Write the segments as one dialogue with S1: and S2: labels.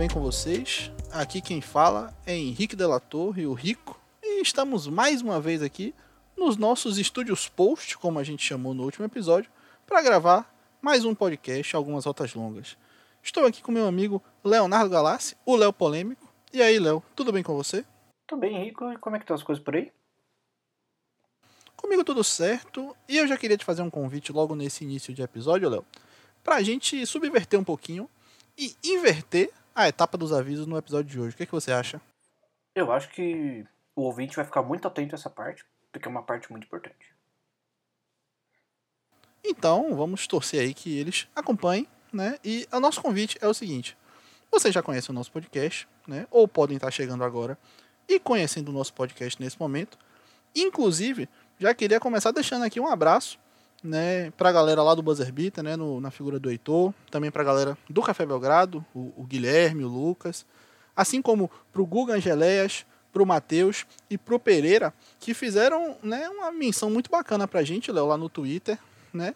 S1: bem com vocês? Aqui quem fala é Henrique Delatorre, o Rico, e estamos mais uma vez aqui nos nossos estúdios post, como a gente chamou no último episódio, para gravar mais um podcast, algumas rotas longas. Estou aqui com meu amigo Leonardo Galassi, o Léo Polêmico. E aí, Léo, tudo bem com você?
S2: Tudo bem, Henrique. E como é que estão as coisas por aí?
S1: Comigo tudo certo. E eu já queria te fazer um convite logo nesse início de episódio, Léo, para a gente subverter um pouquinho e inverter a etapa dos avisos no episódio de hoje. O que, é que você acha?
S2: Eu acho que o ouvinte vai ficar muito atento a essa parte, porque é uma parte muito importante.
S1: Então, vamos torcer aí que eles acompanhem, né? E o nosso convite é o seguinte: vocês já conhecem o nosso podcast, né? Ou podem estar chegando agora e conhecendo o nosso podcast nesse momento. Inclusive, já queria começar deixando aqui um abraço, né, pra galera lá do Buzzer Beater, né, no, na figura do Heitor, também pra galera do Café Belgrado, o, o Guilherme, o Lucas, assim como pro Guga Angeléas, pro Matheus e pro Pereira, que fizeram, né, uma menção muito bacana pra gente, Léo, lá no Twitter, né?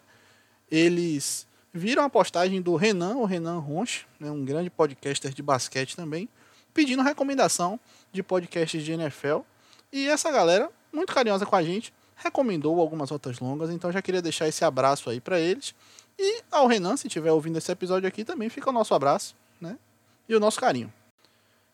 S1: Eles viram a postagem do Renan, o Renan Ronch, né, um grande podcaster de basquete também, pedindo recomendação de podcasts de NFL. E essa galera, muito carinhosa com a gente, recomendou algumas rotas longas, então já queria deixar esse abraço aí para eles. E ao Renan, se estiver ouvindo esse episódio aqui, também fica o nosso abraço, né? E o nosso carinho.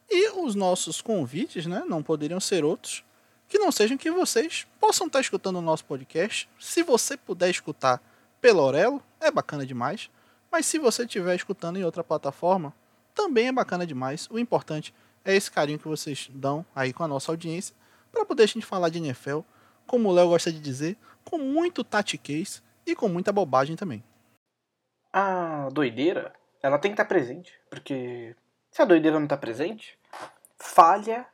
S1: E os nossos convites, né, não poderiam ser outros que não sejam que vocês possam estar escutando o nosso podcast. Se você puder escutar pelo Aurelo, é bacana demais. Mas se você estiver escutando em outra plataforma, também é bacana demais. O importante é esse carinho que vocês dão aí com a nossa audiência para poder a gente falar de NFL, como o Léo gosta de dizer, com muito tatiquês e com muita bobagem também.
S2: A doideira, ela tem que estar presente, porque se a doideira não está presente, falha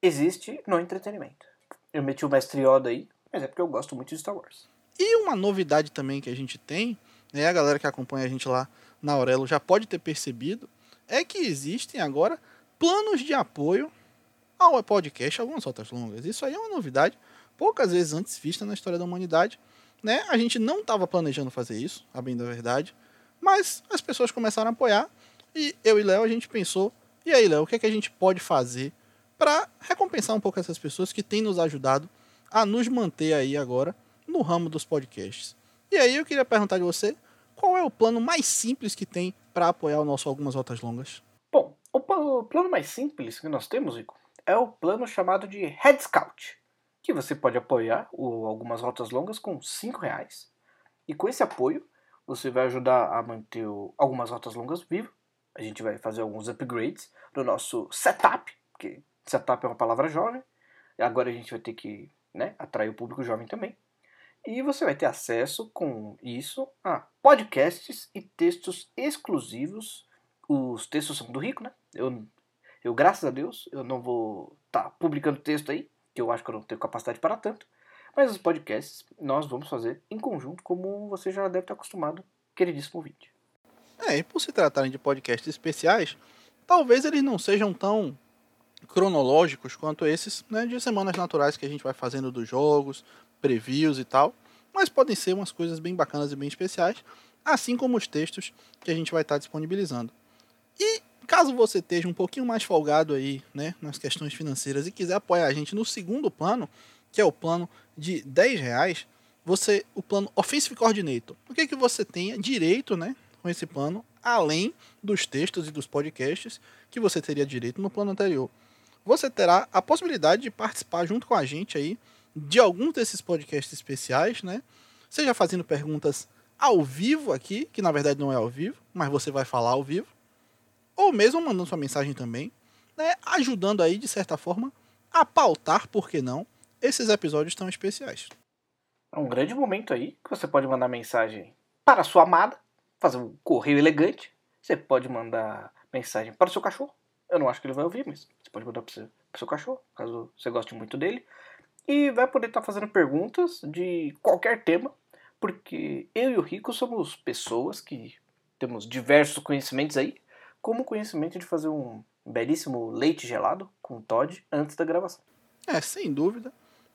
S2: existe no entretenimento. Eu meti o mestre Yoda aí, mas é porque eu gosto muito de Star Wars.
S1: E uma novidade também que a gente tem, né, a galera que acompanha a gente lá na Aurelo já pode ter percebido, é que existem agora planos de apoio ao podcast, algumas rotas longas. Isso aí é uma novidade, poucas vezes antes vista na história da humanidade. Né? A gente não estava planejando fazer isso, a bem da verdade, mas as pessoas começaram a apoiar e eu e Léo a gente pensou, e aí Léo, o que, é que a gente pode fazer para recompensar um pouco essas pessoas que têm nos ajudado a nos manter aí agora no ramo dos podcasts. E aí eu queria perguntar de você, qual é o plano mais simples que tem para apoiar o nosso Algumas Rotas Longas?
S2: Bom, o plano mais simples que nós temos, Rico, é o plano chamado de Head Scout, que você pode apoiar o Algumas Rotas Longas com 5 reais. E com esse apoio, você vai ajudar a manter o Algumas Rotas Longas vivo. A gente vai fazer alguns upgrades no nosso setup, porque setup é uma palavra jovem. Agora a gente vai ter que né, atrair o público jovem também. E você vai ter acesso com isso a podcasts e textos exclusivos. Os textos são do Rico, né? Eu, eu graças a Deus, eu não vou estar tá publicando texto aí, que eu acho que eu não tenho capacidade para tanto. Mas os podcasts nós vamos fazer em conjunto, como você já deve estar acostumado, queridíssimo ouvinte.
S1: É, e por se tratarem de podcasts especiais, talvez eles não sejam tão cronológicos quanto esses, né, de semanas naturais que a gente vai fazendo dos jogos, previews e tal, mas podem ser umas coisas bem bacanas e bem especiais, assim como os textos que a gente vai estar disponibilizando. E caso você esteja um pouquinho mais folgado aí, né, nas questões financeiras e quiser apoiar a gente no segundo plano, que é o plano de 10 reais, você, o plano Offensive Coordinator. O que, que você tenha direito, né, com esse plano, além dos textos e dos podcasts que você teria direito no plano anterior. Você terá a possibilidade de participar junto com a gente aí de alguns desses podcasts especiais, né? Seja fazendo perguntas ao vivo aqui, que na verdade não é ao vivo, mas você vai falar ao vivo, ou mesmo mandando sua mensagem também, né? Ajudando aí, de certa forma, a pautar, por que não, esses episódios tão especiais.
S2: É um grande momento aí que você pode mandar mensagem para a sua amada, fazer um correio elegante. Você pode mandar mensagem para o seu cachorro. Eu não acho que ele vai ouvir, mas você pode mandar para o seu cachorro, caso você goste muito dele e vai poder estar tá fazendo perguntas de qualquer tema, porque eu e o Rico somos pessoas que temos diversos conhecimentos aí, como o conhecimento de fazer um belíssimo leite gelado com Todd antes da gravação.
S1: É, sem dúvida.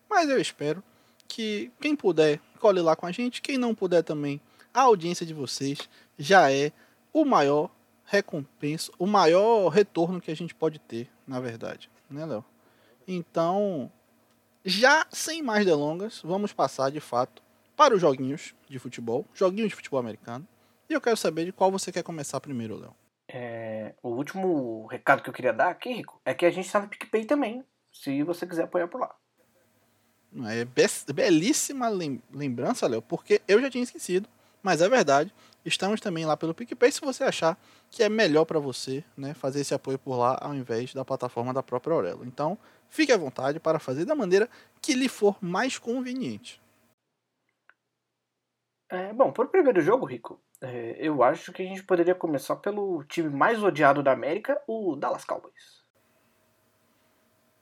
S1: Mas eu espero que quem puder cole lá com a gente, quem não puder também, a audiência de vocês já é o maior recompensa, o maior retorno que a gente pode ter, na verdade, né, Léo? Então, já sem mais delongas, vamos passar de fato para os joguinhos de futebol, joguinhos de futebol americano. E eu quero saber de qual você quer começar primeiro, Léo.
S2: É, o último recado que eu queria dar aqui, Rico, é que a gente está no PicPay também, se você quiser apoiar por lá.
S1: É belíssima lembrança, Léo, porque eu já tinha esquecido, mas é verdade. Estamos também lá pelo PicPay se você achar que é melhor para você né, fazer esse apoio por lá ao invés da plataforma da própria Aurelo. Então, fique à vontade para fazer da maneira que lhe for mais conveniente.
S2: É, bom, para o primeiro jogo, Rico, é, eu acho que a gente poderia começar pelo time mais odiado da América, o Dallas Cowboys.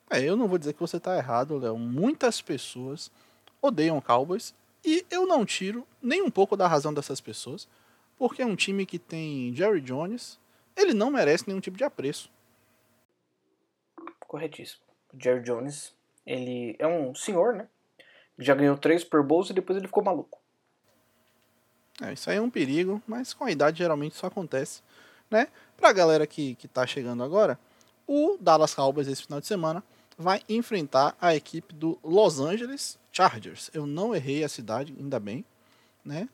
S1: É, eu não vou dizer que você está errado, Léo. Muitas pessoas odeiam Cowboys e eu não tiro nem um pouco da razão dessas pessoas porque é um time que tem Jerry Jones, ele não merece nenhum tipo de apreço.
S2: Corretíssimo. O Jerry Jones, ele é um senhor, né? Já ganhou três Super Bowls e depois ele ficou maluco.
S1: É, isso aí é um perigo, mas com a idade geralmente isso acontece, né? Pra galera que, que tá chegando agora, o Dallas Cowboys esse final de semana vai enfrentar a equipe do Los Angeles Chargers. Eu não errei a cidade, ainda bem, né?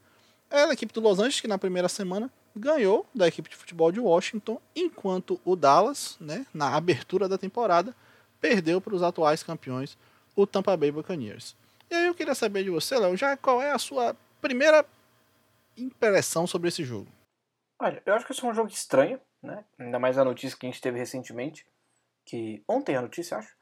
S1: é a equipe do Los Angeles que na primeira semana ganhou da equipe de futebol de Washington, enquanto o Dallas, né, na abertura da temporada, perdeu para os atuais campeões, o Tampa Bay Buccaneers. E aí eu queria saber de você, Léo, já qual é a sua primeira impressão sobre esse jogo?
S2: Olha, eu acho que esse é um jogo estranho, né? Ainda mais a notícia que a gente teve recentemente, que ontem a notícia, acho,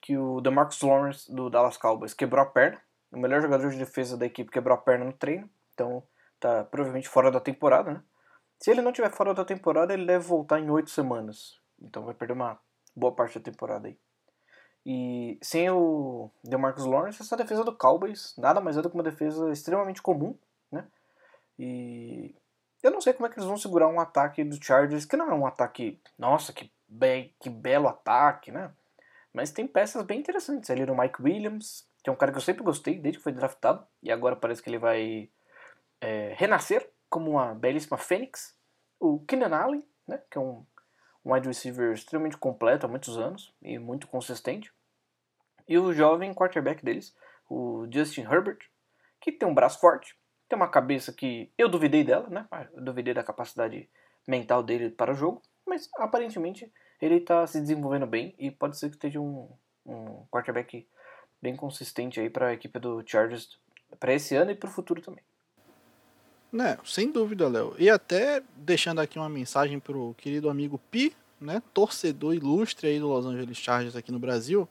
S2: que o DeMarcus Lawrence do Dallas Cowboys quebrou a perna, o melhor jogador de defesa da equipe quebrou a perna no treino, então tá provavelmente fora da temporada, né? Se ele não tiver fora da temporada, ele deve voltar em oito semanas. Então vai perder uma boa parte da temporada aí. E sem o DeMarcus Lawrence, essa defesa do Cowboys nada mais é do que uma defesa extremamente comum? E eu não sei como é que eles vão segurar um ataque do Chargers, que não é um ataque, nossa, que, be que belo ataque, né? Mas tem peças bem interessantes ali no Mike Williams, que é um cara que eu sempre gostei desde que foi draftado, e agora parece que ele vai é, renascer como uma belíssima fênix. O Keenan Allen, né, que é um, um wide receiver extremamente completo há muitos anos e muito consistente. E o jovem quarterback deles, o Justin Herbert, que tem um braço forte, tem uma cabeça que eu duvidei dela, né? Eu duvidei da capacidade mental dele para o jogo, mas aparentemente ele está se desenvolvendo bem e pode ser que esteja um, um quarterback bem consistente aí para a equipe do Chargers para esse ano e para o futuro também.
S1: Né, sem dúvida, Léo. E até deixando aqui uma mensagem pro querido amigo Pi, né, torcedor ilustre aí do Los Angeles Chargers aqui no Brasil.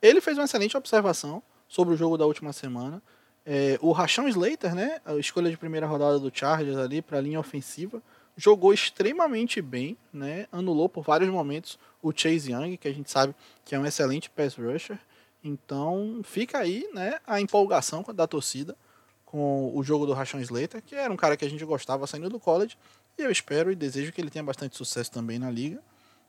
S1: Ele fez uma excelente observação sobre o jogo da última semana. É, o Rachão Slater, né, a escolha de primeira rodada do Chargers ali para a linha ofensiva, jogou extremamente bem, né, anulou por vários momentos o Chase Young, que a gente sabe que é um excelente pass rusher. Então fica aí né, a empolgação da torcida com o jogo do Rashawn Slater, que era um cara que a gente gostava saindo do college, e eu espero e desejo que ele tenha bastante sucesso também na liga.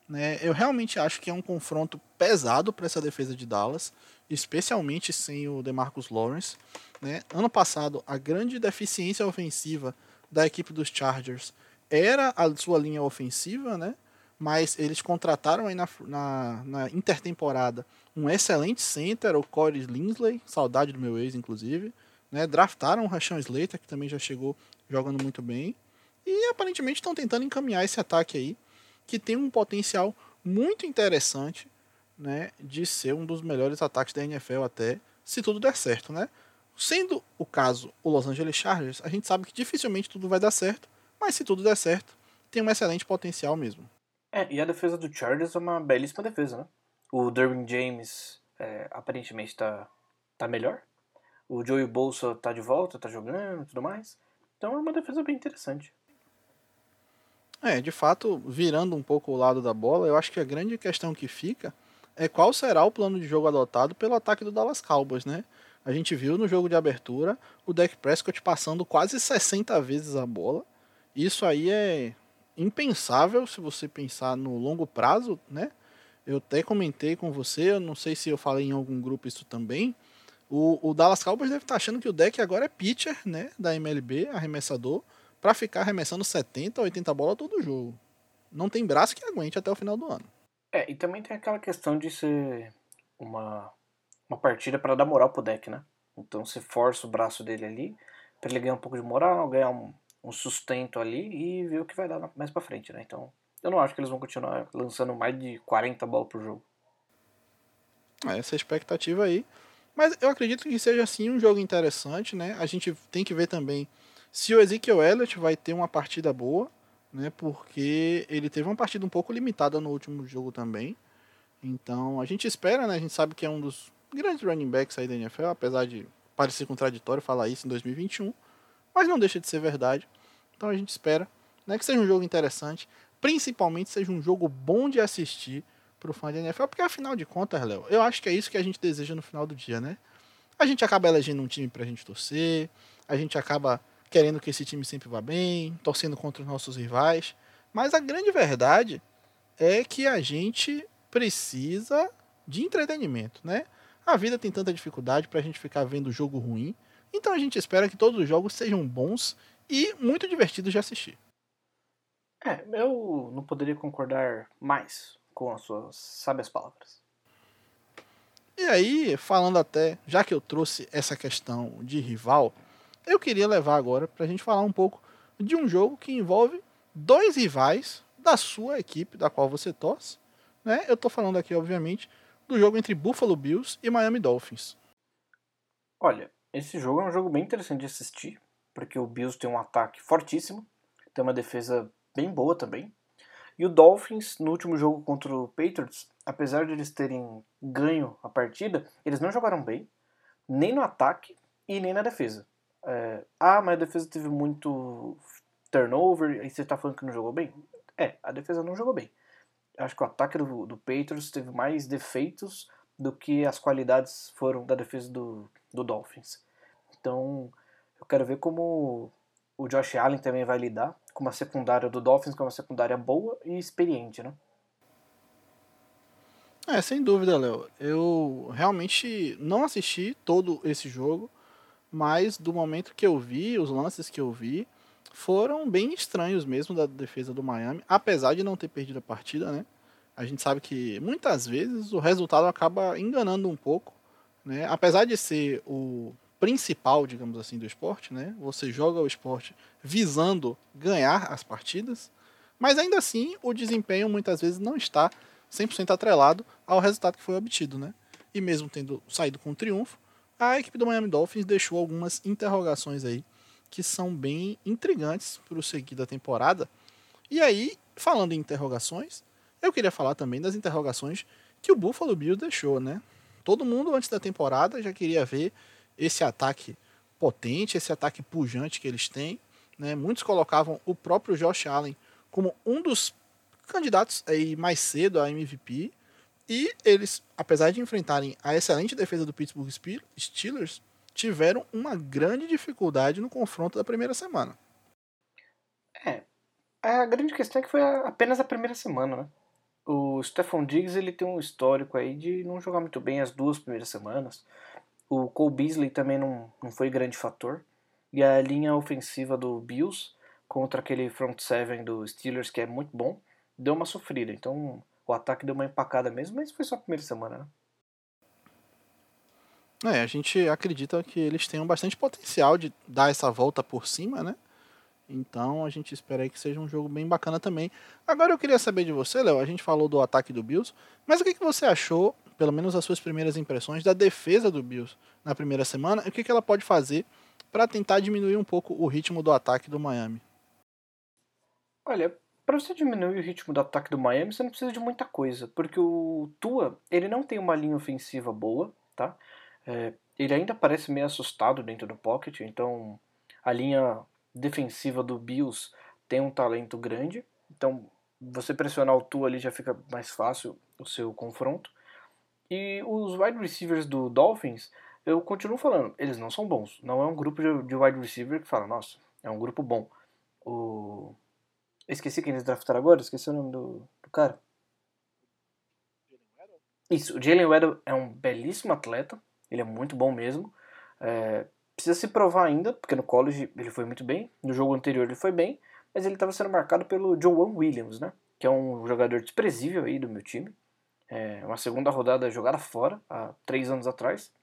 S1: Né? Eu realmente acho que é um confronto pesado para essa defesa de Dallas, especialmente sem o DeMarcus Lawrence. Né? Ano passado, a grande deficiência ofensiva da equipe dos Chargers era a sua linha ofensiva, né? mas eles contrataram aí na, na, na intertemporada um excelente center, o Corey Linsley, saudade do meu ex, inclusive, né? Draftaram o Rashawn Slater, que também já chegou jogando muito bem. E aparentemente estão tentando encaminhar esse ataque aí, que tem um potencial muito interessante né, de ser um dos melhores ataques da NFL até, se tudo der certo, né? Sendo o caso o Los Angeles Chargers, a gente sabe que dificilmente tudo vai dar certo, mas se tudo der certo, tem um excelente potencial mesmo.
S2: É, e a defesa do Chargers é uma belíssima defesa, né? O Derwin James é, aparentemente está tá melhor, o Joey Bolsa tá de volta, tá jogando e tudo mais. Então é uma defesa bem interessante.
S1: É, de fato, virando um pouco o lado da bola, eu acho que a grande questão que fica é qual será o plano de jogo adotado pelo ataque do Dallas Cowboys, né? A gente viu no jogo de abertura o Dak Prescott passando quase 60 vezes a bola. Isso aí é impensável se você pensar no longo prazo, né? Eu até comentei com você, eu não sei se eu falei em algum grupo isso também, o, o Dallas Cowboys deve estar tá achando que o deck agora é pitcher, né, da MLB, arremessador, para ficar arremessando 70, 80 bolas todo jogo. não tem braço que aguente até o final do ano.
S2: É, e também tem aquela questão de ser uma, uma partida para dar moral pro deck, né? Então você força o braço dele ali, para ele ganhar um pouco de moral, ganhar um, um sustento ali e ver o que vai dar mais pra frente, né? Então, eu não acho que eles vão continuar lançando mais de 40 bolas por jogo.
S1: É, essa expectativa aí. Mas eu acredito que seja assim um jogo interessante, né? A gente tem que ver também se o Ezekiel Elliott vai ter uma partida boa, né? Porque ele teve uma partida um pouco limitada no último jogo também. Então a gente espera, né? A gente sabe que é um dos grandes running backs aí da NFL, apesar de parecer contraditório falar isso em 2021, mas não deixa de ser verdade. Então a gente espera né, que seja um jogo interessante, principalmente seja um jogo bom de assistir para o fã de NFL, porque afinal de contas, Léo, eu acho que é isso que a gente deseja no final do dia, né? A gente acaba elegendo um time para a gente torcer, a gente acaba querendo que esse time sempre vá bem, torcendo contra os nossos rivais, mas a grande verdade é que a gente precisa de entretenimento, né? A vida tem tanta dificuldade para a gente ficar vendo jogo ruim, então a gente espera que todos os jogos sejam bons e muito divertidos de assistir.
S2: É, eu não poderia concordar mais com as suas sábias palavras.
S1: E aí, falando até, já que eu trouxe essa questão de rival, eu queria levar agora para a gente falar um pouco de um jogo que envolve dois rivais da sua equipe, da qual você torce. Né? Eu estou falando aqui, obviamente, do jogo entre Buffalo Bills e Miami Dolphins.
S2: Olha, esse jogo é um jogo bem interessante de assistir, porque o Bills tem um ataque fortíssimo, tem uma defesa bem boa também. E o Dolphins, no último jogo contra o Patriots, apesar de eles terem ganho a partida, eles não jogaram bem, nem no ataque e nem na defesa. É, ah, mas a defesa teve muito turnover, e você está falando que não jogou bem? É, a defesa não jogou bem. Acho que o ataque do, do Patriots teve mais defeitos do que as qualidades foram da defesa do, do Dolphins. Então, eu quero ver como o Josh Allen também vai lidar com uma secundária do Dolphins, que é uma secundária boa e experiente, né?
S1: É, sem dúvida, Léo. Eu realmente não assisti todo esse jogo, mas do momento que eu vi, os lances que eu vi, foram bem estranhos mesmo da defesa do Miami, apesar de não ter perdido a partida, né? A gente sabe que muitas vezes o resultado acaba enganando um pouco, né? Apesar de ser o principal, digamos assim, do esporte, né? Você joga o esporte visando ganhar as partidas, mas ainda assim o desempenho muitas vezes não está 100% atrelado ao resultado que foi obtido, né? E mesmo tendo saído com triunfo, a equipe do Miami Dolphins deixou algumas interrogações aí que são bem intrigantes para o seguir da temporada. E aí, falando em interrogações, eu queria falar também das interrogações que o Buffalo Bills deixou, né? Todo mundo antes da temporada já queria ver esse ataque potente, esse ataque pujante que eles têm. Né? Muitos colocavam o próprio Josh Allen como um dos candidatos aí mais cedo a MVP. E eles, apesar de enfrentarem a excelente defesa do Pittsburgh Steelers, tiveram uma grande dificuldade no confronto da primeira semana.
S2: É, a grande questão é que foi apenas a primeira semana, né? O Stephon Diggs ele tem um histórico aí de não jogar muito bem as duas primeiras semanas. O Cole Beasley também não, não foi grande fator. E a linha ofensiva do Bills contra aquele front seven do Steelers, que é muito bom, deu uma sofrida. Então o ataque deu uma empacada mesmo, mas foi só a primeira semana,
S1: né? É, a gente acredita que eles tenham bastante potencial de dar essa volta por cima, né? Então a gente espera que seja um jogo bem bacana também. Agora eu queria saber de você, Léo. A gente falou do ataque do Bills, mas o que, que você achou pelo menos as suas primeiras impressões da defesa do Bills na primeira semana e o que, que ela pode fazer para tentar diminuir um pouco o ritmo do ataque do Miami.
S2: Olha, para você diminuir o ritmo do ataque do Miami, você não precisa de muita coisa, porque o Tua ele não tem uma linha ofensiva boa, tá? É, ele ainda parece meio assustado dentro do pocket, então a linha defensiva do Bills tem um talento grande, então você pressionar o Tua ali já fica mais fácil o seu confronto. E os wide receivers do Dolphins, eu continuo falando, eles não são bons. Não é um grupo de wide receiver que fala, nossa, é um grupo bom. O... Esqueci quem eles draftaram agora, esqueci o nome do, do cara. Isso, o Jalen Waddle é um belíssimo atleta, ele é muito bom mesmo. É, precisa se provar ainda, porque no college ele foi muito bem, no jogo anterior ele foi bem, mas ele estava sendo marcado pelo Joe Williams, né? que é um jogador desprezível aí do meu time. É uma segunda rodada jogada fora, há três anos atrás.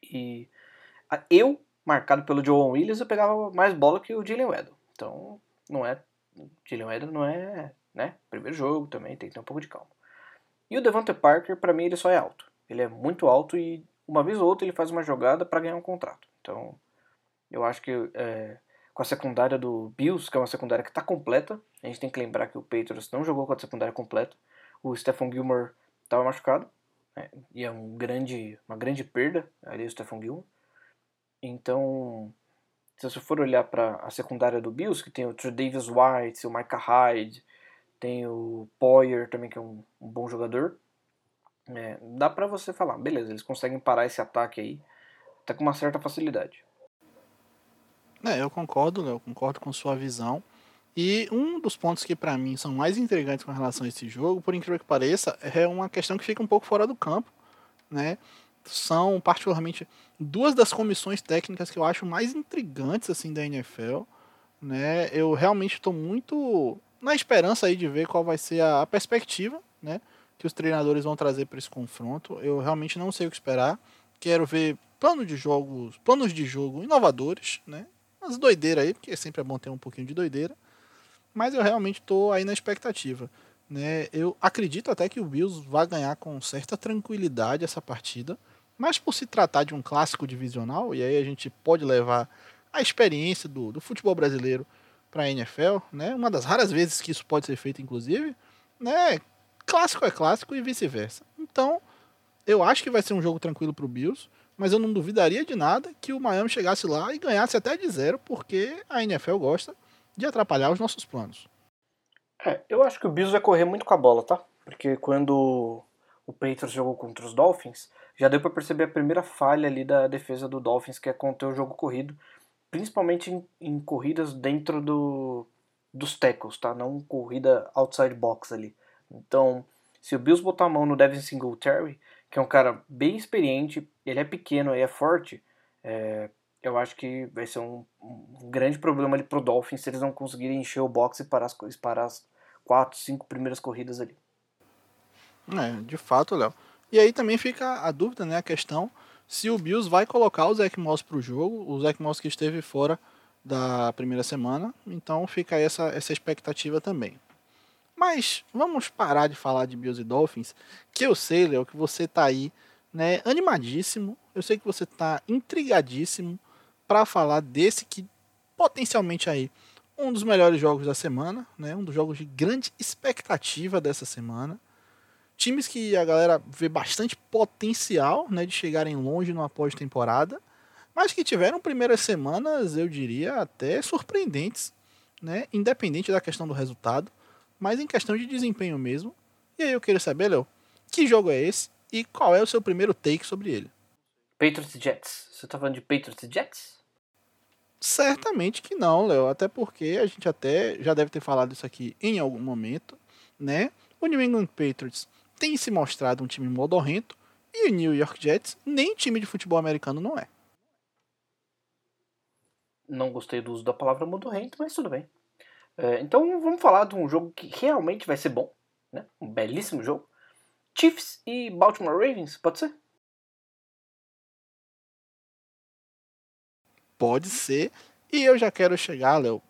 S2: E eu, marcado pelo Joe Williams, eu pegava mais bola que o Jalen Weddle. Então, não é. Jalen Weddle não é. Né? Primeiro jogo também, tem que ter um pouco de calma. E o Devonta Parker, para mim, ele só é alto. Ele é muito alto e uma vez ou outra ele faz uma jogada para ganhar um contrato. Então, eu acho que é, com a secundária do Bills, que é uma secundária que está completa, a gente tem que lembrar que o Patriots não jogou com a secundária completa. O Stephon Gilmore estava machucado, né, e é um grande, uma grande perda ali o Stephon Gilmore. Então, se você for olhar para a secundária do Bills, que tem o Davis White, o Micah Hyde, tem o Poyer também, que é um, um bom jogador. É, dá para você falar, beleza, eles conseguem parar esse ataque aí até com uma certa facilidade.
S1: É, eu concordo, Léo, concordo com sua visão. E um dos pontos que para mim são mais intrigantes com relação a esse jogo, por incrível que pareça, é uma questão que fica um pouco fora do campo, né? São particularmente duas das comissões técnicas que eu acho mais intrigantes assim da NFL, né? Eu realmente estou muito na esperança aí de ver qual vai ser a, perspectiva, né, que os treinadores vão trazer para esse confronto. Eu realmente não sei o que esperar. Quero ver planos de jogos, planos de jogo inovadores, né? Umas doideiras aí, porque sempre é bom ter um pouquinho de doideira. Mas eu realmente estou aí na expectativa. Né? Eu acredito até que o Bills vai ganhar com certa tranquilidade essa partida. Mas por se tratar de um clássico divisional, e aí a gente pode levar a experiência do, do futebol brasileiro para a NFL, né? Uma das raras vezes que isso pode ser feito, inclusive, né? Clássico é clássico e vice-versa. Então, eu acho que vai ser um jogo tranquilo para o Bills, mas eu não duvidaria de nada que o Miami chegasse lá e ganhasse até de zero, porque a NFL gosta de atrapalhar os nossos planos.
S2: É, eu acho que o Bills vai correr muito com a bola, tá? Porque quando o Patriots jogou contra os Dolphins, já deu para perceber a primeira falha ali da defesa do Dolphins, que é conter o jogo corrido principalmente em, em corridas dentro do, dos tackles, tá? Não corrida outside box ali. Então, se o Bills botar a mão no Devin Singletary, que é um cara bem experiente, ele é pequeno e é forte, é, eu acho que vai ser um, um, grande problema ali pro Dolphins se eles não conseguirem encher o box e parar as, parar as quatro, cinco primeiras corridas ali.
S1: É, de fato, Léo. E aí também fica a dúvida, né, a questão se o Bills vai colocar o Zach Moss para o jogo, o Zach Moss que esteve fora da primeira semana, então fica essa, essa expectativa também. Mas vamos parar de falar de Bills e Dolphins, que eu sei, Léo, que você está aí né, animadíssimo, eu sei que você está intrigadíssimo para falar desse que potencialmente aí um dos melhores jogos da semana, né, um dos jogos de grande expectativa dessa semana times que a galera vê bastante potencial né, de chegarem longe numa pós-temporada, mas que tiveram primeiras semanas, eu diria, até surpreendentes, né, independente da questão do resultado, mas em questão de desempenho mesmo. E aí eu queria saber, Léo, que jogo é esse e qual é o seu primeiro take sobre ele?
S2: Patriots Jets. Você tá falando de Patriots Jets?
S1: Certamente que não, Léo, até porque a gente até já deve ter falado isso aqui em algum momento, né? O New England Patriots tem se mostrado um time modorrento e o New York Jets nem time de futebol americano não é.
S2: Não gostei do uso da palavra modorrento, mas tudo bem. É, então vamos falar de um jogo que realmente vai ser bom, né? um belíssimo jogo. Chiefs e Baltimore Ravens, pode ser?
S1: Pode ser. E eu já quero chegar, Léo,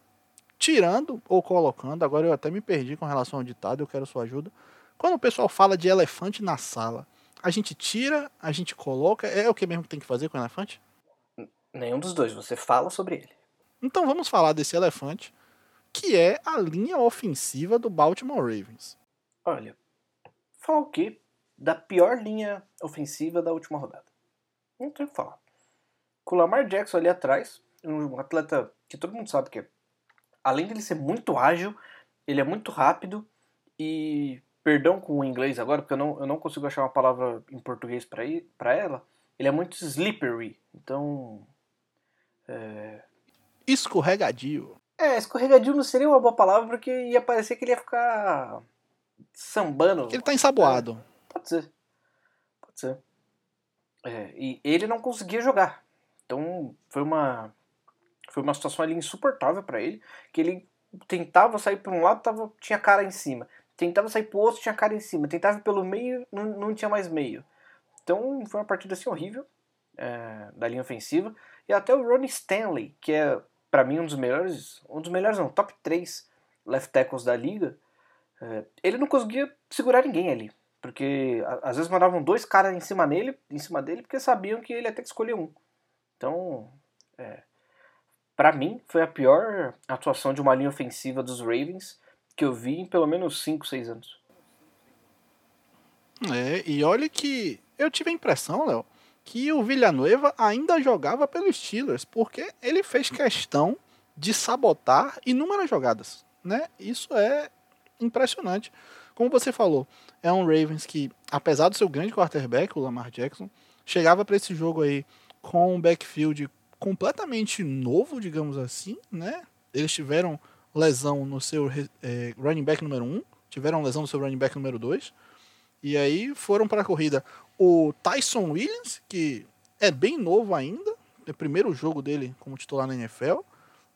S1: tirando ou colocando, agora eu até me perdi com relação ao ditado, eu quero sua ajuda. Quando o pessoal fala de elefante na sala, a gente tira, a gente coloca, é o que mesmo que tem que fazer com o elefante?
S2: Nenhum dos dois, você fala sobre ele.
S1: Então vamos falar desse elefante, que é a linha ofensiva do Baltimore Ravens.
S2: Olha, falar o quê? Da pior linha ofensiva da última rodada. Não tem o que falar. Com o Lamar Jackson ali atrás, um atleta que todo mundo sabe que é, além dele ser muito ágil, ele é muito rápido e perdão com o inglês agora, porque eu não, eu não consigo achar uma palavra em português para ela. Ele é muito slippery, então.
S1: É... Escorregadio.
S2: É, escorregadio não seria uma boa palavra porque ia parecer que ele ia ficar sambando.
S1: Ele tá ensaboado.
S2: É, pode ser. Pode ser. É, e ele não conseguia jogar. Então foi uma foi uma situação ali insuportável para ele, que ele tentava sair para um lado, tava, tinha cara em cima Tentava sair pro outro, tinha cara em cima. Tentava pelo meio, não, não tinha mais meio. Então foi uma partida assim horrível é, da linha ofensiva. E até o Ronnie Stanley, que é para mim um dos melhores, um dos melhores não, top 3 left tackles da liga, é, ele não conseguia segurar ninguém ali. Porque às vezes mandavam dois caras em cima dele, em cima dele, porque sabiam que ele ia ter que escolher um. Então, é, para mim, foi a pior atuação de uma linha ofensiva dos Ravens que eu vi em pelo menos 5, 6 anos.
S1: É, e olha que eu tive a impressão, Léo, que o Villanueva ainda jogava pelos Steelers, porque ele fez questão de sabotar inúmeras jogadas, né? Isso é impressionante. Como você falou, é um Ravens que, apesar do seu grande quarterback, o Lamar Jackson, chegava para esse jogo aí com um backfield completamente novo, digamos assim, né? Eles tiveram lesão no seu é, running back número 1, um, tiveram lesão no seu running back número 2, e aí foram para a corrida o Tyson Williams, que é bem novo ainda, é o primeiro jogo dele como titular na NFL,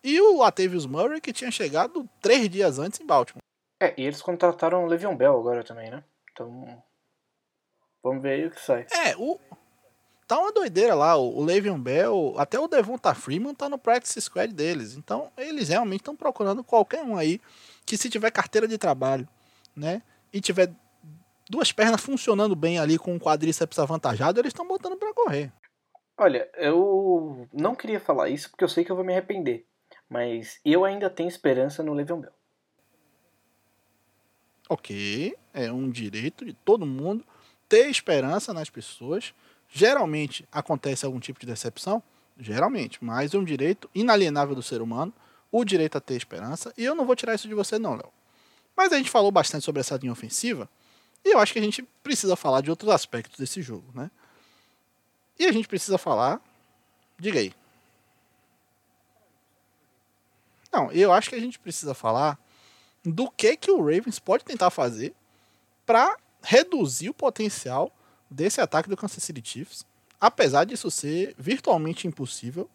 S1: e o Latavius Murray, que tinha chegado três dias antes em Baltimore.
S2: É, e eles contrataram o Le'Veon Bell agora também, né? Então, vamos ver aí o que sai.
S1: É, o... Tá uma doideira lá, o Le'Veon Bell, até o Devonta Freeman tá no practice squad deles. Então, eles realmente estão procurando qualquer um aí que se tiver carteira de trabalho, né? E tiver duas pernas funcionando bem ali com o quadríceps avantajado, eles estão botando para correr.
S2: Olha, eu não queria falar isso porque eu sei que eu vou me arrepender. Mas eu ainda tenho esperança no Le'Veon Bell.
S1: Ok, é um direito de todo mundo ter esperança nas pessoas. Geralmente acontece algum tipo de decepção, geralmente, mas é um direito inalienável do ser humano, o direito a ter esperança, e eu não vou tirar isso de você não, Léo. Mas a gente falou bastante sobre essa linha ofensiva, e eu acho que a gente precisa falar de outros aspectos desse jogo, né? E a gente precisa falar, diga aí. Não, eu acho que a gente precisa falar do que que o Ravens pode tentar fazer para reduzir o potencial desse ataque do Kansas City Chiefs, apesar disso ser virtualmente impossível.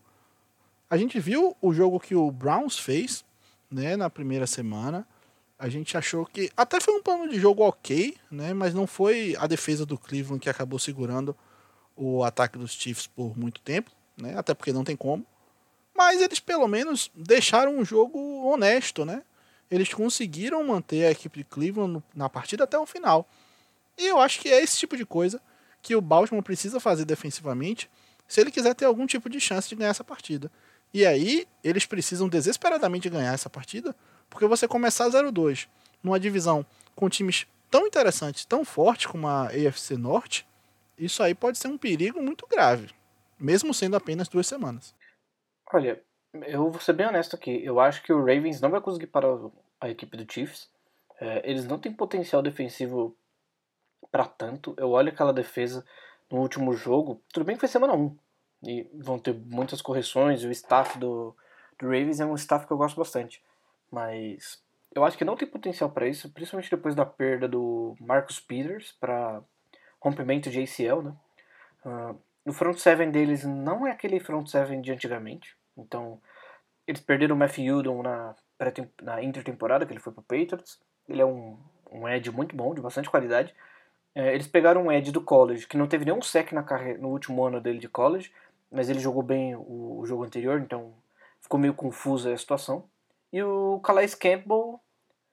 S1: A gente viu o jogo que o Browns fez, né, na primeira semana. A gente achou que até foi um plano de jogo ok, né, mas não foi a defesa do Cleveland que acabou segurando o ataque dos Chiefs por muito tempo, né, até porque não tem como. Mas eles pelo menos deixaram um jogo honesto, né? eles conseguiram manter a equipe de Cleveland na partida até o final. E eu acho que é esse tipo de coisa que o Baltimore precisa fazer defensivamente se ele quiser ter algum tipo de chance de ganhar essa partida. E aí, eles precisam desesperadamente ganhar essa partida, porque você começar 0-2 numa divisão com times tão interessantes, tão fortes como a AFC Norte, isso aí pode ser um perigo muito grave, mesmo sendo apenas duas semanas.
S2: Olha, eu vou ser bem honesto aqui. Eu acho que o Ravens não vai conseguir parar a equipe do Chiefs. É, eles não têm potencial defensivo para tanto. Eu olho aquela defesa no último jogo. Tudo bem que foi semana 1. E vão ter muitas correções. O staff do, do Ravens é um staff que eu gosto bastante. Mas eu acho que não tem potencial para isso, principalmente depois da perda do Marcus Peters para rompimento de ACL, né? Uh, o front seven deles não é aquele front seven de antigamente. Então, eles perderam o Matthew Judon na, na intertemporada, que ele foi pro Patriots. Ele é um, um Ed muito bom, de bastante qualidade. É, eles pegaram um Ed do college, que não teve nenhum sec na carreira, no último ano dele de college, mas ele jogou bem o, o jogo anterior, então ficou meio confusa a situação. E o Calais Campbell,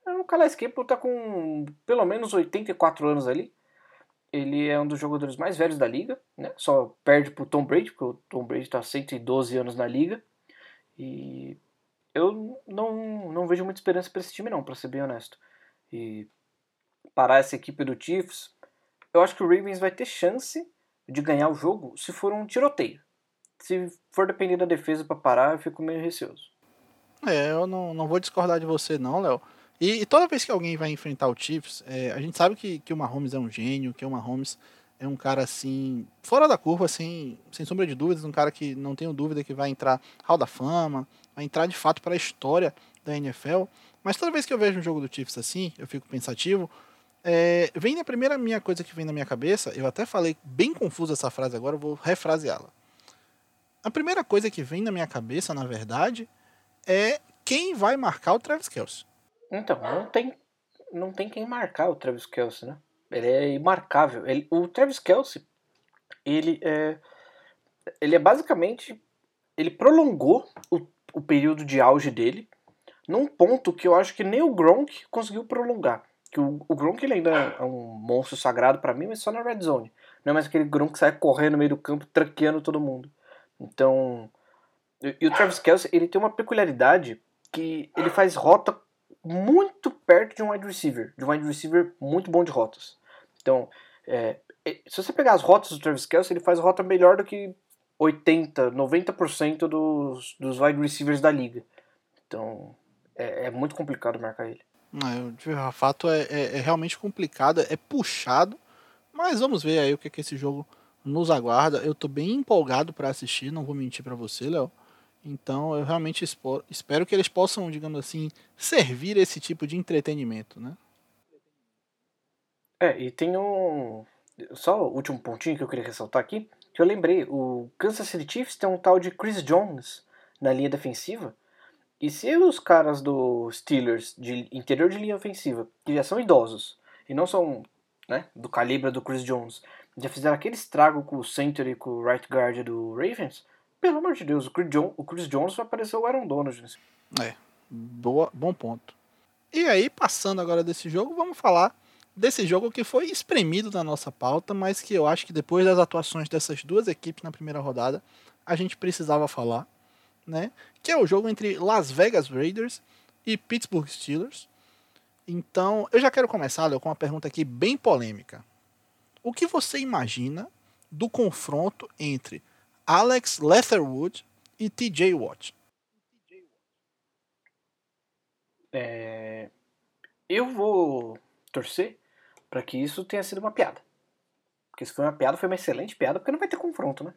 S2: é, o Calais Campbell tá com pelo menos 84 anos ali. Ele é um dos jogadores mais velhos da liga, né? Só perde pro Tom Brady, porque o Tom Brady tá 112 anos na liga. E eu não, não vejo muita esperança para esse time, não, para ser bem honesto. E parar essa equipe do Chiefs, eu acho que o Ravens vai ter chance de ganhar o jogo se for um tiroteio. Se for depender da defesa para parar, eu fico meio receoso.
S1: É, eu não, não vou discordar de você, não, Léo. E, e, toda vez que alguém vai enfrentar o Chiefs, é, a gente sabe que, que o Mahomes é um gênio, que o Mahomes é um cara assim, fora da curva, assim, sem sombra de dúvidas, um cara que não tenho dúvida que vai entrar Hall da Fama, vai entrar de fato para a história da NFL. Mas toda vez que eu vejo um jogo do Chiefs assim, eu fico pensativo. É, vem a primeira minha coisa que vem na minha cabeça, eu até falei bem confuso essa frase agora, eu vou refraseá-la. A primeira coisa que vem na minha cabeça, na verdade, é quem vai marcar o Travis Kelce.
S2: Então, não tem, não tem quem marcar o Travis Kelsey, né? Ele é imarcável. Ele, o Travis Kelsey, ele é, ele é basicamente, ele prolongou o, o período de auge dele num ponto que eu acho que nem o Gronk conseguiu prolongar. Que o, o Gronk ele ainda é um monstro sagrado para mim, mas só na red zone. Não é mais aquele Gronk que sai correndo no meio do campo, tranqueando todo mundo. Então, e, o Travis Kelsey, ele tem uma peculiaridade que ele faz rota muito perto de um wide receiver, de um wide receiver muito bom de rotas. Então, é, se você pegar as rotas do Travis Kelsey, ele faz rota melhor do que 80, 90% dos, dos wide receivers da liga. Então, é, é muito complicado marcar ele.
S1: Não, de fato é, é, é, realmente complicado, é puxado, mas vamos ver aí o que, é que esse jogo nos aguarda. Eu tô bem empolgado para assistir, não vou mentir para você, Léo. Então eu realmente espero que eles possam, digamos assim, servir esse tipo de entretenimento, né?
S2: É, e tem um. Só o último pontinho que eu queria ressaltar aqui, que eu lembrei, o Kansas City Chiefs tem um tal de Chris Jones na linha defensiva. E se os caras do Steelers, de interior de linha ofensiva, que já são idosos, e não são né, do calibre do Chris Jones, já fizeram aquele estrago com o center e com o right guard do Ravens, pelo amor de Deus, o Chris, John, o Chris Jones vai parecer o Aaron Donald.
S1: É, boa, bom ponto. E aí, passando agora desse jogo, vamos falar desse jogo que foi espremido na nossa pauta, mas que eu acho que depois das atuações dessas duas equipes na primeira rodada, a gente precisava falar, né? Que é o jogo entre Las Vegas Raiders e Pittsburgh Steelers. Então, eu já quero começar, Léo, com uma pergunta aqui bem polêmica. O que você imagina do confronto entre Alex Leatherwood e TJ Watt.
S2: É, eu vou torcer para que isso tenha sido uma piada. Porque se foi uma piada, foi uma excelente piada, porque não vai ter confronto, né?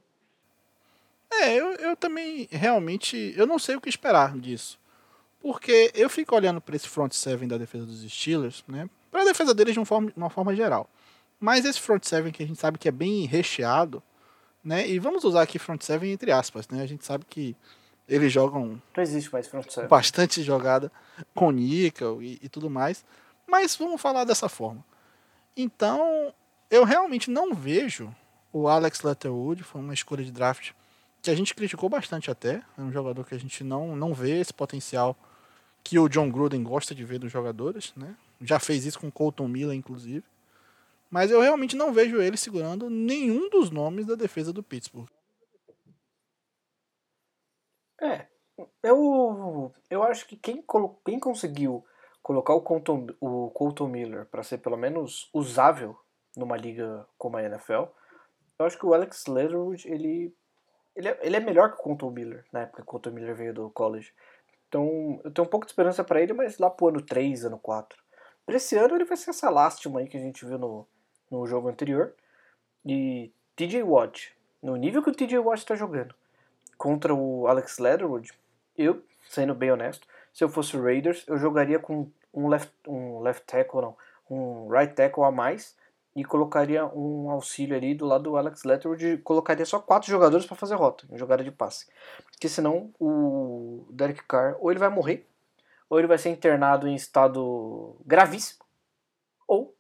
S1: É, eu, eu também realmente eu não sei o que esperar disso. Porque eu fico olhando para esse front seven da defesa dos Steelers, né? Para a defesa deles de uma forma, uma forma geral. Mas esse front seven que a gente sabe que é bem recheado, né? E vamos usar aqui front seven entre aspas, né? A gente sabe que eles jogam
S2: não existe mais front seven.
S1: bastante jogada com níquel e, e tudo mais, mas vamos falar dessa forma. Então, eu realmente não vejo o Alex Letterwood, foi uma escolha de draft que a gente criticou bastante até, é um jogador que a gente não, não vê esse potencial que o John Gruden gosta de ver dos jogadores, né? Já fez isso com Colton Miller, inclusive. Mas eu realmente não vejo ele segurando nenhum dos nomes da defesa do Pittsburgh.
S2: É, eu, eu acho que quem, quem conseguiu colocar o Colton, o Colton Miller para ser pelo menos usável numa liga como a NFL, eu acho que o Alex Leatherwood, ele, ele, é, ele é melhor que o Colton Miller, na época que o Colton Miller veio do college. Então, eu tenho um pouco de esperança para ele, mas lá pro ano 3, ano 4. Pra esse ano ele vai ser essa lástima aí que a gente viu no, no jogo anterior. E TJ Watt, no nível que o TJ Watt está jogando, contra o Alex Leatherwood, eu, sendo bem honesto, se eu fosse o Raiders, eu jogaria com um left, um left tackle, não, um right tackle a mais e colocaria um auxílio ali do lado do Alex Leatherwood e colocaria só quatro jogadores para fazer rota, jogada de passe. Porque senão o Derek Carr ou ele vai morrer, ou ele vai ser internado em estado gravíssimo, ou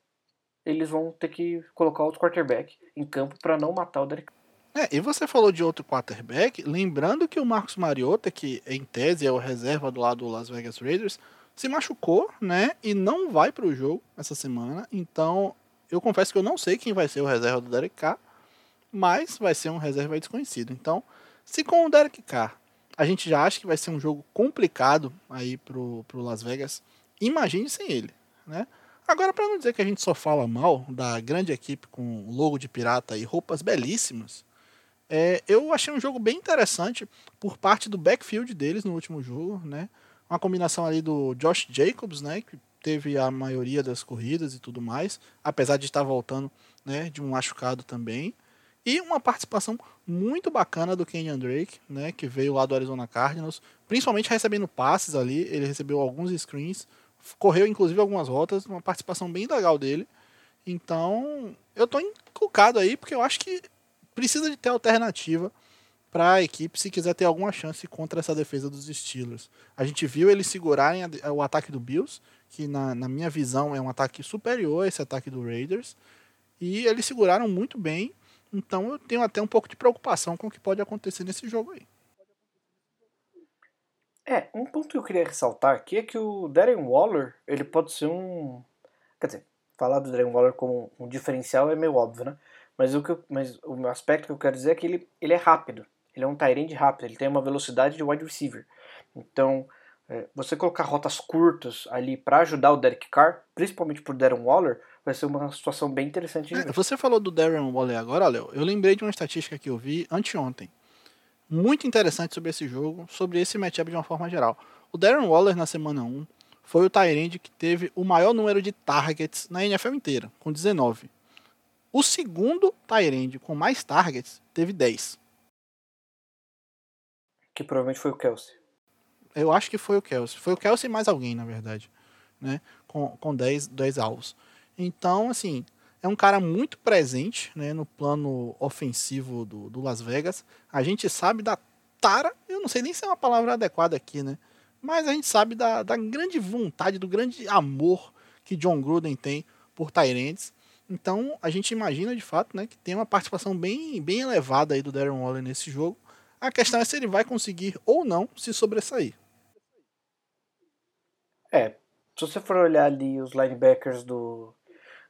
S2: eles vão ter que colocar outro quarterback em campo para não matar o Derek.
S1: É, e você falou de outro quarterback, lembrando que o Marcos Mariota, que em tese é o reserva do lado do Las Vegas Raiders, se machucou, né, e não vai para o jogo essa semana. Então, eu confesso que eu não sei quem vai ser o reserva do Derek Carr, mas vai ser um reserva desconhecido. Então, se com o Derek Carr a gente já acha que vai ser um jogo complicado aí pro, pro Las Vegas, imagine sem ele, né? Agora, para não dizer que a gente só fala mal da grande equipe com logo de pirata e roupas belíssimas, é, eu achei um jogo bem interessante por parte do backfield deles no último jogo, né? Uma combinação ali do Josh Jacobs, né? Que teve a maioria das corridas e tudo mais, apesar de estar voltando, né? De um machucado também. E uma participação muito bacana do Kenyan Drake, né? Que veio lá do Arizona Cardinals, principalmente recebendo passes ali. Ele recebeu alguns screens correu inclusive algumas rotas, uma participação bem legal dele. Então, eu tô encucado aí porque eu acho que precisa de ter alternativa para a equipe se quiser ter alguma chance contra essa defesa dos Steelers. A gente viu eles segurarem o ataque do Bills, que na, na, minha visão é um ataque superior a esse ataque do Raiders, e eles seguraram muito bem. Então eu tenho até um pouco de preocupação com o que pode acontecer nesse jogo aí.
S2: É, um ponto que eu queria ressaltar aqui é que o Darren Waller, ele pode ser um. Quer dizer, falar do Darren Waller como um diferencial é meio óbvio, né? Mas o, que eu, mas o aspecto que eu quero dizer é que ele, ele é rápido. Ele é um Tyrande rápido, ele tem uma velocidade de wide receiver. Então, é, você colocar rotas curtas ali para ajudar o Derek Carr, principalmente por Darren Waller, vai ser uma situação bem interessante.
S1: É, você falou do Darren Waller agora, Léo. Eu lembrei de uma estatística que eu vi anteontem. Muito interessante sobre esse jogo, sobre esse matchup de uma forma geral. O Darren Waller na semana 1 foi o Tyrande que teve o maior número de targets na NFL inteira, com 19. O segundo Tyrande com mais targets teve 10.
S2: Que provavelmente foi o Kelsey.
S1: Eu acho que foi o Kelsey. Foi o Kelsey mais alguém, na verdade. Né? Com, com 10, 10 alvos. Então, assim, é um cara muito presente né, no plano ofensivo do, do Las Vegas. A gente sabe da tara, eu não sei nem se é uma palavra adequada aqui, né? Mas a gente sabe da, da grande vontade, do grande amor que John Gruden tem por Tyrants. Então a gente imagina de fato né, que tem uma participação bem, bem elevada aí do Darren Waller nesse jogo. A questão é se ele vai conseguir ou não se sobressair.
S2: É, se você for olhar ali os linebackers do,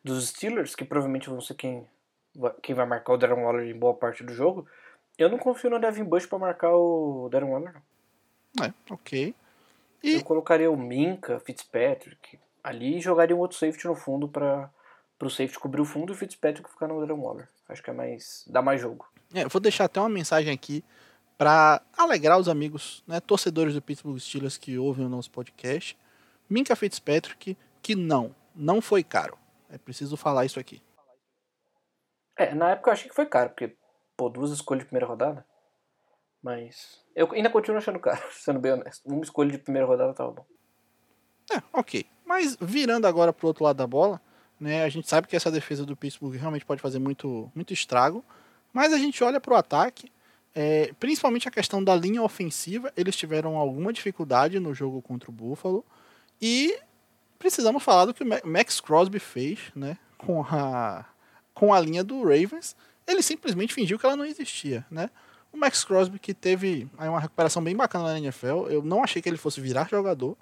S2: dos Steelers, que provavelmente vão ser quem, quem vai marcar o Darren Waller em boa parte do jogo, eu não confio no Devin Bush para marcar o Darren Waller.
S1: Não. É, ok.
S2: E... Eu colocaria o Minka, Fitzpatrick ali e jogaria um outro safety no fundo para o safety cobrir o fundo e o Fitzpatrick ficar no Darren Waller. Acho que é mais. dá mais jogo.
S1: É, eu vou deixar até uma mensagem aqui para alegrar os amigos, né, torcedores do Pittsburgh Steelers que ouvem o nosso podcast. Minka Fitzpatrick, que não, não foi caro. É preciso falar isso aqui.
S2: É, na época eu achei que foi caro, porque, pô, duas escolhas de primeira rodada. Mas eu ainda continuo achando caro, sendo bem honesto. Uma escolha de primeira rodada tava bom.
S1: É, ok. Mas virando agora pro outro lado da bola, né, a gente sabe que essa defesa do Pittsburgh realmente pode fazer muito, muito estrago. Mas a gente olha pro ataque é, principalmente a questão da linha ofensiva, eles tiveram alguma dificuldade no jogo contra o Buffalo. E precisamos falar do que o Max Crosby fez né, com, a, com a linha do Ravens. Ele simplesmente fingiu que ela não existia. Né? O Max Crosby, que teve aí, uma recuperação bem bacana na NFL, eu não achei que ele fosse virar jogador.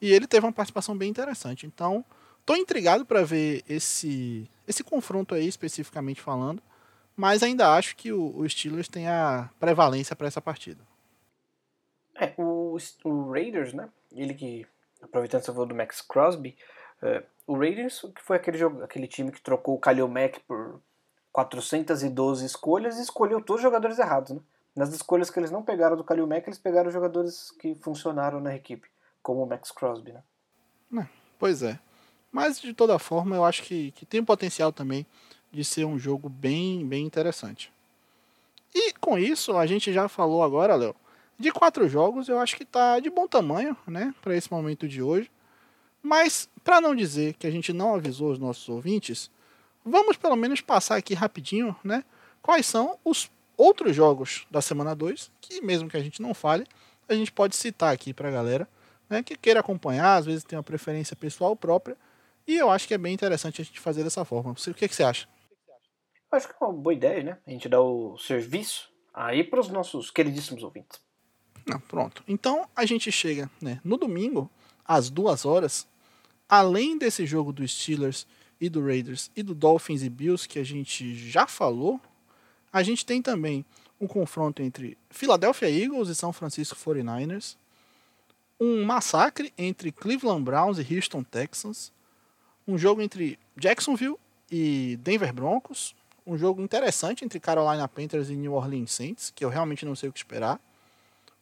S1: E ele teve uma participação bem interessante. Então, estou intrigado para ver esse, esse confronto aí, especificamente falando mas ainda acho que o, o Steelers tem a prevalência para essa partida.
S2: É, o, o Raiders, né? Ele que, aproveitando você falou do Max Crosby, é, o Raiders que foi aquele, jogo, aquele time que trocou o Khalil Mack por 412 escolhas e escolheu todos os jogadores errados, né? Nas escolhas que eles não pegaram do Khalil Mack, eles pegaram jogadores que funcionaram na equipe, como o Max Crosby, né?
S1: É, pois é. Mas, de toda forma, eu acho que, que tem potencial também de ser um jogo bem, bem interessante. E com isso, a gente já falou agora, Léo, de quatro jogos, eu acho que está de bom tamanho, né, para esse momento de hoje. Mas, para não dizer que a gente não avisou os nossos ouvintes, vamos pelo menos passar aqui rapidinho, né, quais são os outros jogos da semana 2, que mesmo que a gente não fale, a gente pode citar aqui para a galera, né, que queira acompanhar, às vezes tem uma preferência pessoal própria, e eu acho que é bem interessante a gente fazer dessa forma. O que, que você acha?
S2: Acho que é uma boa ideia, né? A gente dá o serviço aí para os nossos queridíssimos ouvintes.
S1: Não, pronto. Então a gente chega né, no domingo, às duas horas, além desse jogo do Steelers e do Raiders e do Dolphins e Bills que a gente já falou, a gente tem também um confronto entre Philadelphia Eagles e São Francisco 49ers, um massacre entre Cleveland Browns e Houston Texans, um jogo entre Jacksonville e Denver Broncos, um jogo interessante entre Carolina Panthers e New Orleans Saints, que eu realmente não sei o que esperar.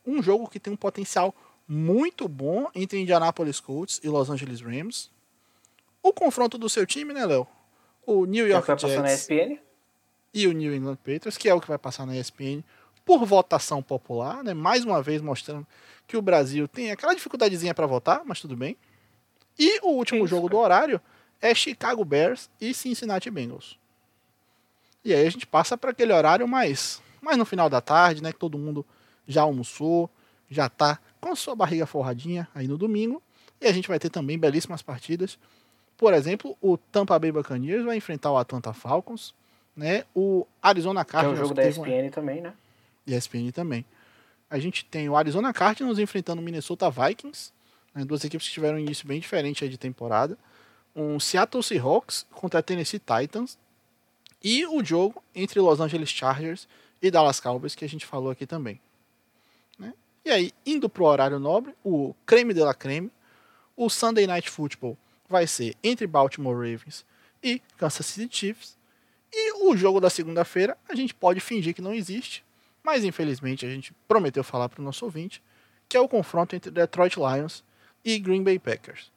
S1: Um jogo que tem um potencial muito bom entre Indianapolis Colts e Los Angeles Rams. O confronto do seu time, né, Léo? O New York
S2: é Jets
S1: na
S2: ESPN?
S1: e o New England Patriots, que é o que vai passar na ESPN por votação popular, né? Mais uma vez mostrando que o Brasil tem aquela dificuldadezinha para votar, mas tudo bem. E o último Isso, jogo cara. do horário é Chicago Bears e Cincinnati Bengals. E aí a gente passa para aquele horário mais mais no final da tarde, né? Que todo mundo já almoçou, já tá com a sua barriga forradinha aí no domingo. E a gente vai ter também belíssimas partidas. Por exemplo, o Tampa Bay Buccaneers vai enfrentar o Atlanta Falcons, né? O Arizona Cardinals.
S2: Que é o jogo da ESPN também, né?
S1: ESPN também. A gente tem o Arizona Cardinals enfrentando o Minnesota Vikings, né? duas equipes que tiveram um início bem diferente de temporada. Um Seattle Seahawks contra a Tennessee Titans. E o jogo entre Los Angeles Chargers e Dallas Cowboys, que a gente falou aqui também. E aí, indo pro horário nobre, o creme de la creme, o Sunday Night Football vai ser entre Baltimore Ravens e Kansas City Chiefs. E o jogo da segunda-feira a gente pode fingir que não existe, mas infelizmente a gente prometeu falar para o nosso ouvinte, que é o confronto entre Detroit Lions e Green Bay Packers.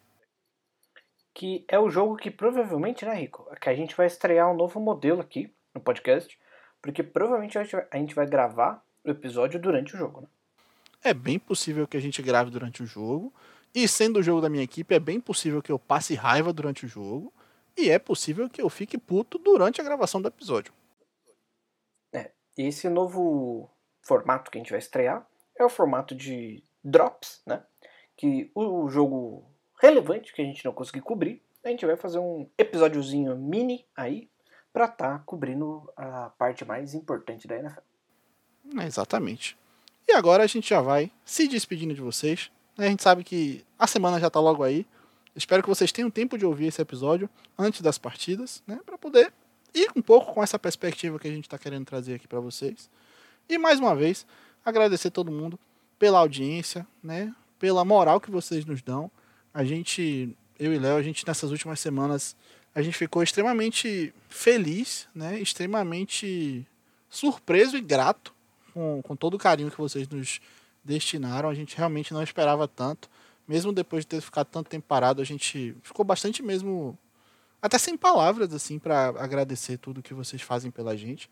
S2: Que é o jogo que provavelmente, né, Rico, que a gente vai estrear um novo modelo aqui no podcast, porque provavelmente a gente vai gravar o episódio durante o jogo, né?
S1: É bem possível que a gente grave durante o jogo. E sendo o jogo da minha equipe, é bem possível que eu passe raiva durante o jogo. E é possível que eu fique puto durante a gravação do episódio.
S2: É, e esse novo formato que a gente vai estrear é o formato de drops, né? Que o jogo relevante que a gente não conseguir cobrir, a gente vai fazer um episódiozinho mini aí para estar tá cobrindo a parte mais importante da NFL.
S1: Exatamente. E agora a gente já vai se despedindo de vocês. A gente sabe que a semana já está logo aí. Espero que vocês tenham tempo de ouvir esse episódio antes das partidas, né, para poder ir um pouco com essa perspectiva que a gente está querendo trazer aqui para vocês. E mais uma vez, agradecer todo mundo pela audiência, né, pela moral que vocês nos dão. A gente, eu e Léo, a gente nessas últimas semanas, a gente ficou extremamente feliz, né, extremamente surpreso e grato com, com todo o carinho que vocês nos destinaram. A gente realmente não esperava tanto. Mesmo depois de ter ficado tanto tempo parado, a gente ficou bastante mesmo. Até sem palavras, assim, para agradecer tudo que vocês fazem pela gente.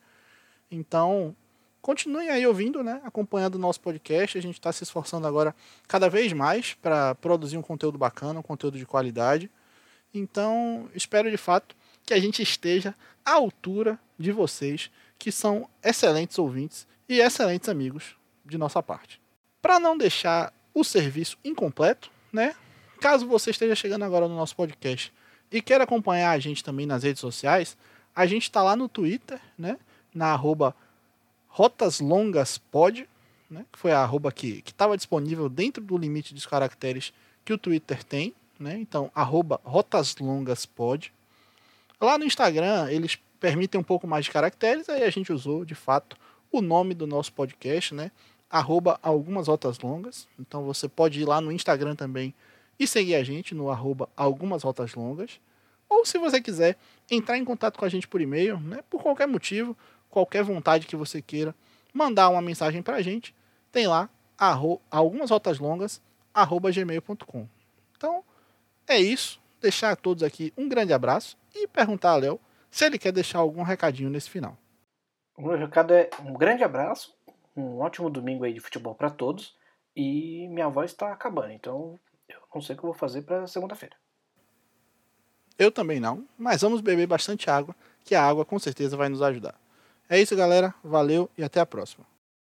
S1: Então, continuem aí ouvindo, né? Acompanhando o nosso podcast. A gente está se esforçando agora cada vez mais para produzir um conteúdo bacana, um conteúdo de qualidade. Então, espero de fato que a gente esteja à altura de vocês, que são excelentes ouvintes e excelentes amigos de nossa parte. Para não deixar o serviço incompleto, né? Caso você esteja chegando agora no nosso podcast e queira acompanhar a gente também nas redes sociais, a gente está lá no Twitter, né? Na arroba rotaslongaspod, né? Que foi a arroba que estava disponível dentro do limite dos caracteres que o Twitter tem, né? Então, arroba rotaslongaspod. Lá no Instagram, eles permitem um pouco mais de caracteres, aí a gente usou, de fato, o nome do nosso podcast, né? arroba algumas rotas longas. Então você pode ir lá no Instagram também e seguir a gente no arroba algumas rotas longas. Ou se você quiser entrar em contato com a gente por e-mail, né, por qualquer motivo, qualquer vontade que você queira, mandar uma mensagem para a gente, tem lá arro, algumas rotas longas arroba gmail.com. Então é isso. Deixar a todos aqui um grande abraço e perguntar a Léo se ele quer deixar algum recadinho nesse final.
S2: O meu recado é um grande abraço um ótimo domingo aí de futebol para todos. E minha voz está acabando, então eu não sei o que eu vou fazer para segunda-feira.
S1: Eu também não, mas vamos beber bastante água, que a água com certeza vai nos ajudar. É isso, galera. Valeu e até a próxima.